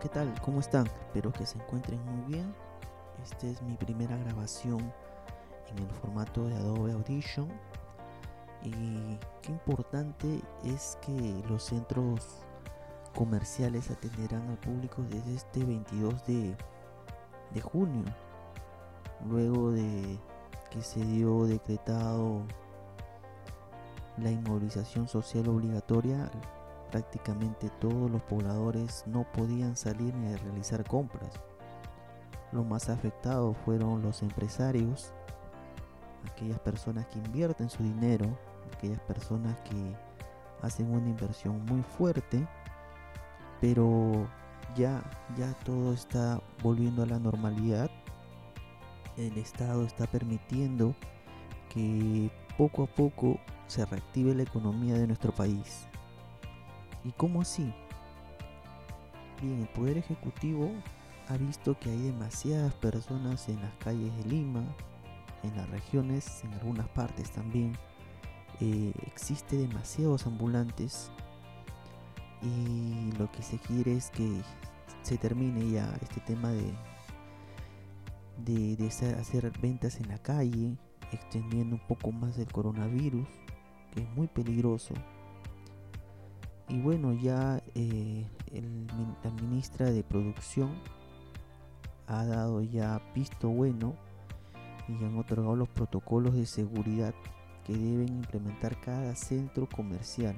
¿qué tal? ¿Cómo están? Espero que se encuentren muy bien. Esta es mi primera grabación en el formato de Adobe Audition. Y qué importante es que los centros comerciales atenderán al público desde este 22 de, de junio. Luego de que se dio decretado la inmovilización social obligatoria prácticamente todos los pobladores no podían salir ni realizar compras. Los más afectados fueron los empresarios, aquellas personas que invierten su dinero, aquellas personas que hacen una inversión muy fuerte, pero ya ya todo está volviendo a la normalidad. El Estado está permitiendo que poco a poco se reactive la economía de nuestro país. ¿Y cómo así? Bien, el Poder Ejecutivo ha visto que hay demasiadas personas en las calles de Lima, en las regiones, en algunas partes también. Eh, existe demasiados ambulantes y lo que se quiere es que se termine ya este tema de, de, de hacer ventas en la calle, extendiendo un poco más el coronavirus, que es muy peligroso y bueno, ya eh, la ministra de Producción ha dado ya visto bueno y han otorgado los protocolos de seguridad que deben implementar cada centro comercial.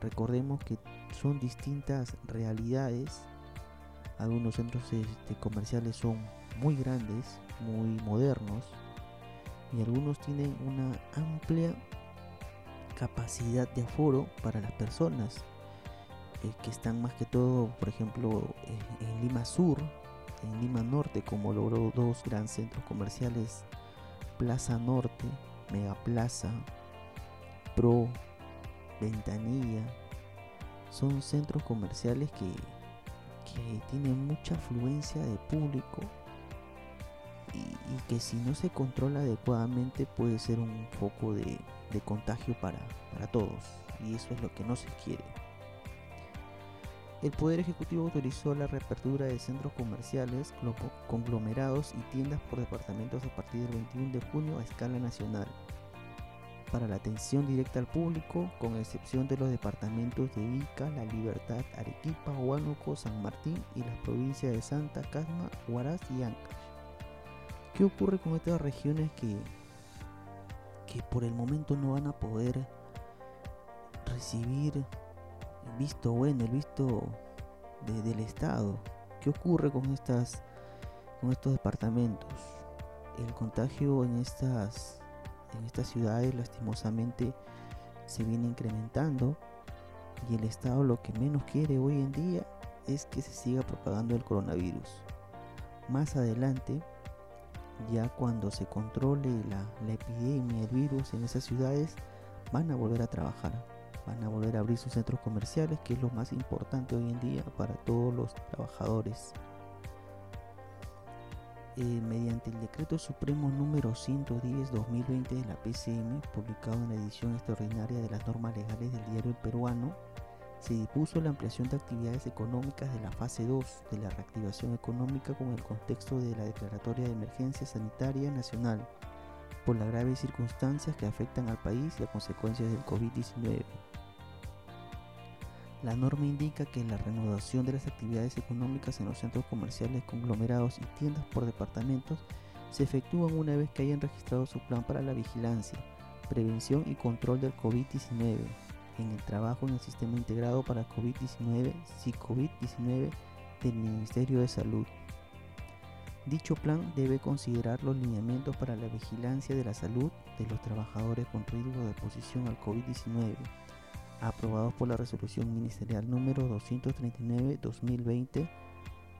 Recordemos que son distintas realidades. Algunos centros este, comerciales son muy grandes, muy modernos y algunos tienen una amplia capacidad de aforo para las personas eh, que están más que todo, por ejemplo, en, Lima Sur, en Lima Norte, como logró dos grandes centros comerciales, Plaza Norte, Mega Plaza, Pro, Ventanilla, son centros comerciales que, que tienen mucha afluencia de público y, que si no se controla adecuadamente puede ser un foco de, contagio para, para todos y eso es lo que no se quiere. El Poder Ejecutivo autorizó la reapertura de centros comerciales, conglomerados y tiendas por departamentos a partir del 21 de junio a escala nacional para la atención directa al público, con excepción de los departamentos de Ica, La Libertad, Arequipa, Huánuco, San Martín y las provincias de Santa, Casma, Huaraz y Ancash. ¿Qué ocurre con estas regiones que, que por el momento no van a poder recibir el visto bueno, el visto del Estado? ¿Qué ocurre con, estas, con estos departamentos? El contagio en estas, en estas ciudades lastimosamente se viene incrementando y el Estado lo que menos quiere hoy en día es que se siga propagando el coronavirus. Más adelante ya cuando se controle la, epidemia, el virus en esas ciudades, van a volver a trabajar, van a volver a abrir sus centros comerciales, que es lo más importante hoy en día para todos los trabajadores. Eh, mediante el decreto supremo número 110-2020 de la PCM, publicado en la edición extraordinaria de las normas legales del diario El Peruano, se dispuso la ampliación de actividades económicas de la fase 2 de la reactivación económica con el contexto de la declaratoria de emergencia sanitaria nacional por las graves circunstancias que afectan al país y a consecuencias del COVID-19. La norma indica que la reanudación de las actividades económicas en los centros comerciales conglomerados y tiendas por departamentos se efectúan una vez que hayan registrado su plan para la vigilancia, prevención y control del COVID-19 en el trabajo en el Sistema Integrado para COVID-19, COVID-19 del Ministerio de Salud. Dicho plan debe considerar los lineamientos para la vigilancia de la salud de los trabajadores con riesgo de exposición al COVID-19, aprobados por la resolución ministerial número 239-2020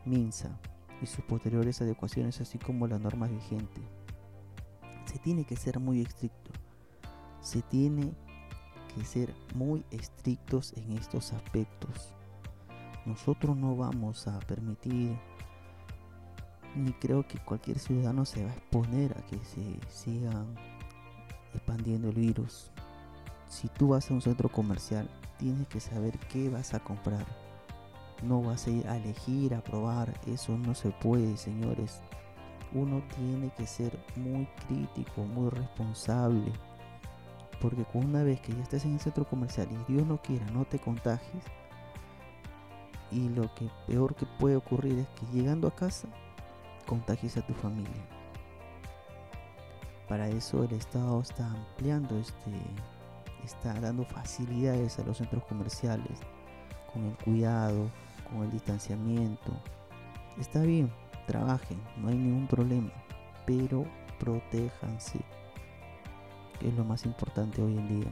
MINSA y sus posteriores adecuaciones así como las normas vigentes. Se tiene que ser muy estricto. Se tiene que ser muy estrictos en estos aspectos. Nosotros no vamos a permitir, ni creo que cualquier ciudadano se va a exponer a que se sigan expandiendo el virus. Si tú vas a un centro comercial, tienes que saber qué vas a comprar. no vas a ir a elegir, a probar, eso no se puede, señores. Uno tiene que ser muy crítico, muy responsable. Porque una vez que ya estés en el centro comercial y Dios no quiera, no te contagies. Y lo que peor que puede ocurrir es que llegando a casa, contagies a tu familia. Para eso el Estado está ampliando este, está dando facilidades a los centros comerciales con el cuidado, con el distanciamiento. Está bien, trabajen, no hay ningún problema, pero protéjanse, es lo más importante hoy en día.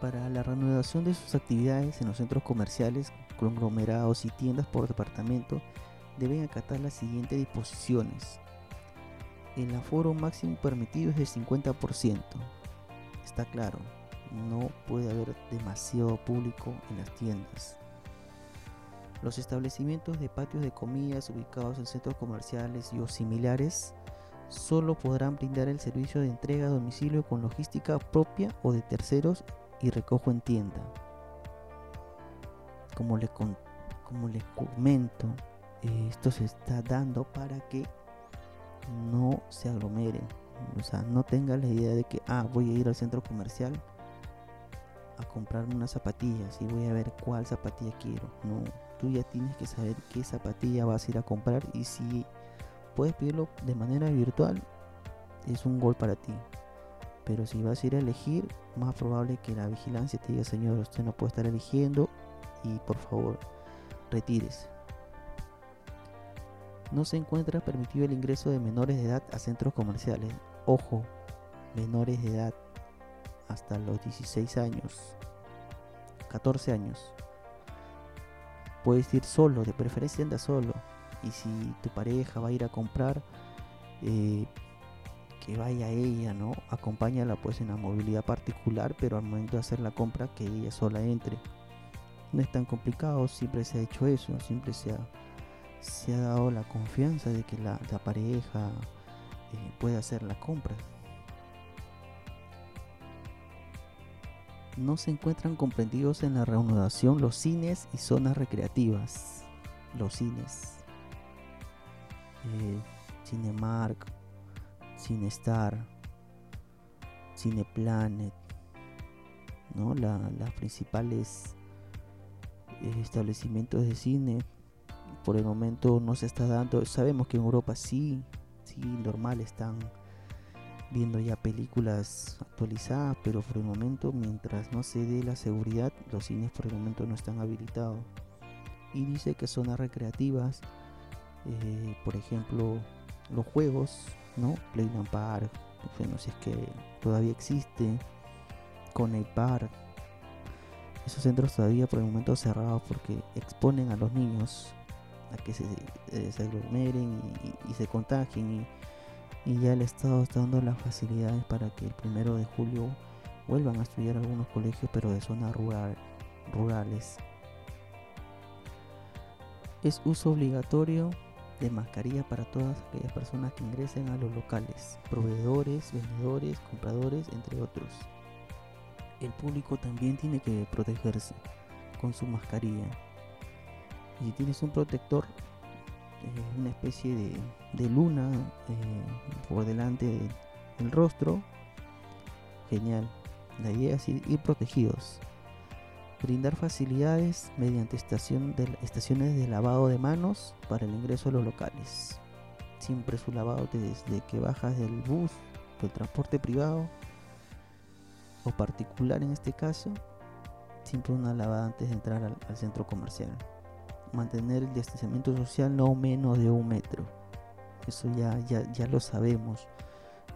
Para la reanudación de sus actividades en los centros comerciales, conglomerados y tiendas por departamento, deben acatar las siguientes disposiciones. El aforo máximo permitido es del 50%. Está claro, no puede haber demasiado público en las tiendas. Los establecimientos de patios de comidas ubicados en centros comerciales y o similares solo podrán brindar el servicio de entrega a domicilio con logística propia o de terceros y recojo en tienda. Como les, como les comento, esto se está dando para que no se aglomeren. O sea, no tengan la idea de que, ah, voy a ir al centro comercial a comprarme unas zapatillas y voy a ver cuál zapatilla quiero. No, tú ya tienes que saber qué zapatilla vas a ir a comprar y si puedes pedirlo de manera virtual, es un gol para ti. Pero si vas a ir a elegir, más probable que la vigilancia te diga, señor, usted no puede estar eligiendo y por favor, retírese. No se encuentra permitido el ingreso de menores de edad a centros comerciales. Ojo, menores de edad hasta los 16 años, 14 años. Puedes ir solo, de preferencia anda solo. Y si tu pareja va a ir a comprar, eh, que vaya ella, ¿no? Acompáñala pues en la movilidad particular, pero al momento de hacer la compra que ella sola entre. No es tan complicado, siempre se ha hecho eso, siempre se ha, se ha dado la confianza de que la, pareja eh, puede hacer la compra. no se encuentran comprendidos en la reanudación los cines y zonas recreativas. Los cines. Eh, Cinemark, Cinestar, Cineplanet, ¿no? las principales eh, establecimientos de cine por el momento no se está dando. Sabemos que en Europa sí, sí, normal están viendo ya películas actualizadas, pero por el momento, mientras no se dé la seguridad, los cines por el momento no están habilitados. Y dice que zonas recreativas, eh, por ejemplo, los juegos, ¿no? Playland Park, no si es que todavía existe, Connect Park. Esos centros todavía por el momento cerrados porque exponen a los niños a que se, eh, aglomeren y, y se contagien y y ya el Estado está dando las facilidades para que el primero de julio vuelvan a estudiar algunos colegios pero de zonas rural, rurales. Es uso obligatorio de mascarilla para todas aquellas personas que ingresen a los locales, proveedores, vendedores, compradores, entre otros. El público también tiene que protegerse con su mascarilla. Si tienes un protector, una especie de, luna eh, por delante del rostro. Genial. La idea es ir, protegidos. Brindar facilidades mediante estaciones de lavado de manos para el ingreso a los locales. Siempre su lavado desde que bajas del bus, del transporte privado o particular en este caso. Siempre una lavada antes de entrar al centro comercial mantener el distanciamiento social no menos de un metro. Eso ya, ya, ya lo sabemos,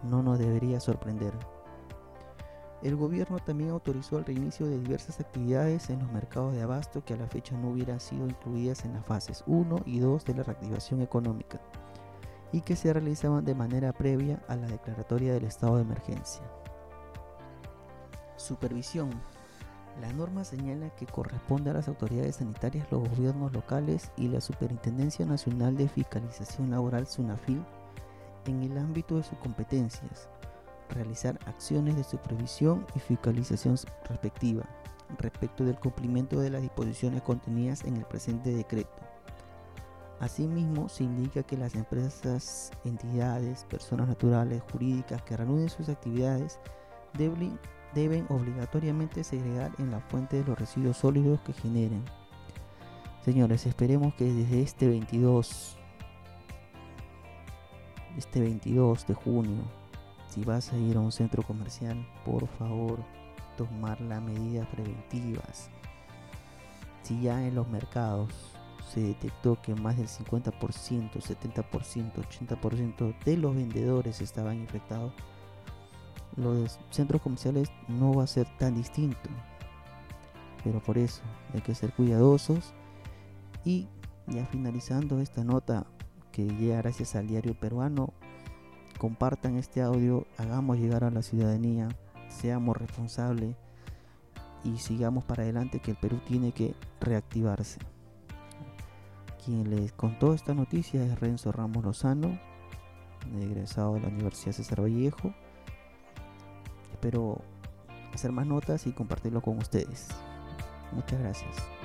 no nos debería sorprender. El gobierno también autorizó el reinicio de diversas actividades en los mercados de abasto que a la fecha no hubieran sido incluidas en las fases 1 y 2 de la reactivación económica y que se realizaban de manera previa a la declaratoria del estado de emergencia. Supervisión la norma señala que corresponde a las autoridades sanitarias, los gobiernos locales y la Superintendencia Nacional de Fiscalización Laboral SUNAFIL en el ámbito de sus competencias, realizar acciones de supervisión y fiscalización respectiva, respecto del cumplimiento de las disposiciones contenidas en el presente decreto. Asimismo, se indica que las empresas, entidades, personas naturales, jurídicas que reanuden sus actividades deben, obligatoriamente segregar en la fuente de los residuos sólidos que generen. Señores, esperemos que desde este 22, este 22 de junio, si vas a ir a un centro comercial, por favor, tomar las medidas preventivas. Si ya en los mercados se detectó que más del 50%, 70%, 80% de los vendedores estaban infectados, los centros comerciales no va a ser tan distinto. Pero por eso hay que ser cuidadosos y ya finalizando esta nota que llega gracias al diario peruano, compartan este audio, hagamos llegar a la ciudadanía, seamos responsables y sigamos para adelante que el Perú tiene que reactivarse. Quien les contó esta noticia es Renzo Ramos Lozano, egresado de la Universidad César Vallejo. Espero hacer más notas y compartirlo con ustedes. Muchas gracias.